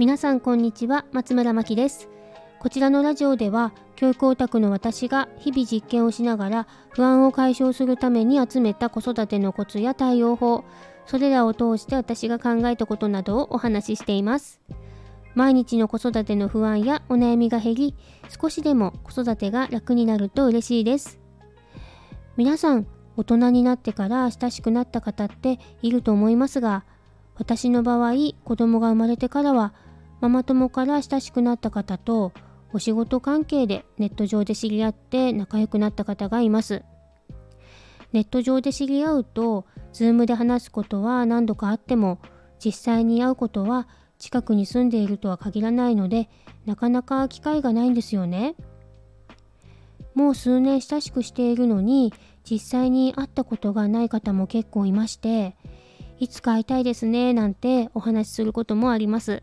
皆さんこんにちは松村真希です。こちらのラジオでは教育オタクの私が日々実験をしながら不安を解消するために集めた子育てのコツや対応法それらを通して私が考えたことなどをお話ししています。毎日の子育ての不安やお悩みが減り少しでも子育てが楽になると嬉しいです。皆さん大人になってから親しくなった方っていると思いますが私の場合子供が生まれてからはママ友から親しくなった方とお仕事関係でネット上で知り合って仲良くなった方がいます。ネット上で知り合うと、Zoom で話すことは何度かあっても、実際に会うことは近くに住んでいるとは限らないので、なかなか機会がないんですよね。もう数年親しくしているのに、実際に会ったことがない方も結構いまして、いつか会いたいですねなんてお話しすることもあります。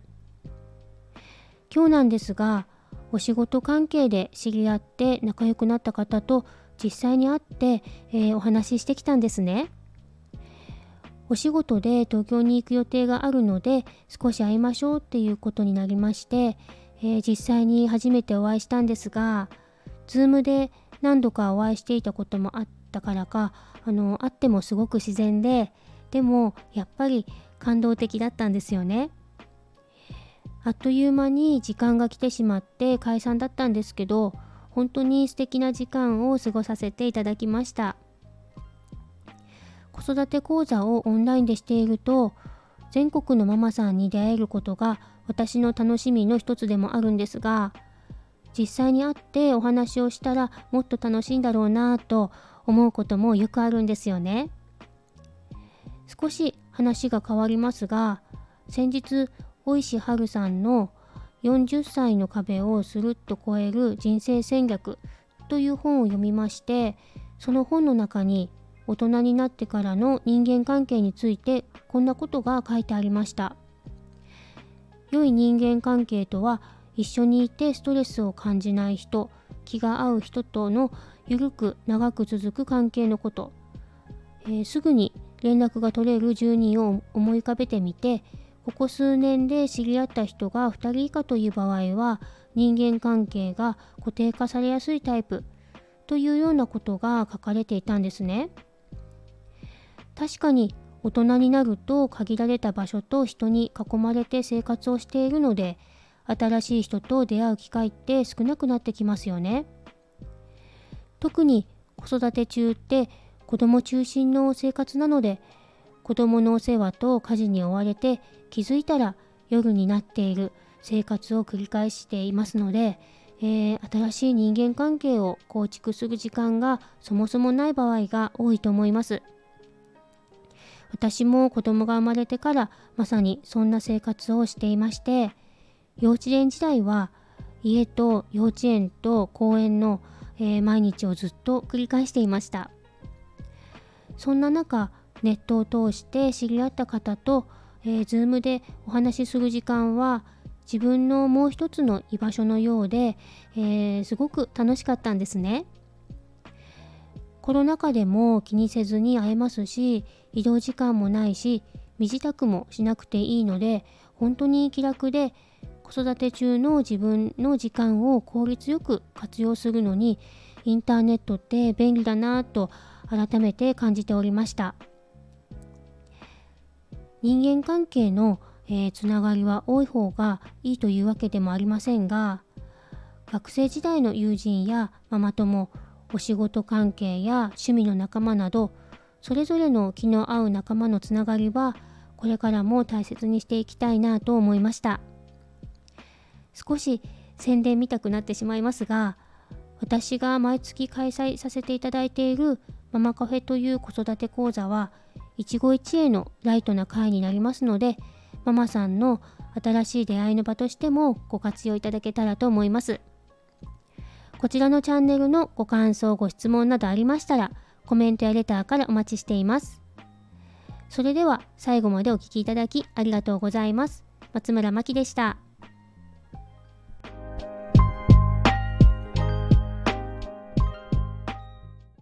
今日なんですがお仕事関係で知り合って仲良くなった方と実際に会って、えー、お話ししてきたんですね。お仕事で東京に行く予定があるので少し会いましょうっていうことになりまして、えー、実際に初めてお会いしたんですが Zoom で何度かお会いしていたこともあったからかあの会ってもすごく自然ででもやっぱり感動的だったんですよね。あっという間に時間が来てしまって解散だったんですけど本当に素敵な時間を過ごさせていただきました。子育て講座をオンラインでしていると全国のママさんに出会えることが私の楽しみの一つでもあるんですが実際に会ってお話をしたらもっと楽しいんだろうなぁと思うこともよくあるんですよね。少し話が変わりますが先日小石春さんの40歳の壁をスルッと超える人生戦略という本を読みましてその本の中に大人になってからの人間関係についてこんなことが書いてありました。良い人間関係とは一緒にいてストレスを感じない人気が合う人との緩く長く続く関係のこと、えー、すぐに連絡が取れる住人を思い浮かべてみてここ数年で知り合った人が2人以下という場合は人間関係が固定化されやすいタイプというようなことが書かれていたんですね。確かに大人になると限られた場所と人に囲まれて生活をしているので新しい人と出会う機会って少なくなってきますよね。特に子育て中って子供中心の生活なので子供のお世話と家事に追われて気づいたら夜になっている生活を繰り返していますので、えー、新しい人間関係を構築する時間がそもそもない場合が多いと思います。私も子供が生まれてからまさにそんな生活をしていまして幼稚園時代は家と幼稚園と公園の、えー、毎日をずっと繰り返していましたそんな中ネットを通して知り合った方と、えー、Zoom でお話しする時間は自分のもう一つの居場所のようで、えー、すごく楽しかったんですね。コロナ禍でも気にせずに会えますし移動時間もないし身支度もしなくていいので本当に気楽で子育て中の自分の時間を効率よく活用するのにインターネットって便利だなと改めて感じておりました。人間関係の、えー、つながりは多い方がいいというわけでもありませんが学生時代の友人やママ友お仕事関係や趣味の仲間などそれぞれの気の合う仲間のつながりはこれからも大切にしていきたいなと思いました。少し宣伝見たくなってしまいますが私が毎月開催させていただいているママカフェという子育て講座は一期一会のライトな会になりますのでママさんの新しい出会いの場としてもご活用いただけたらと思います。こちらのチャンネルのご感想ご質問などありましたらコメントやレターからお待ちしています。それでは最後までお聴きいただきありがとうございます。松村真希でした。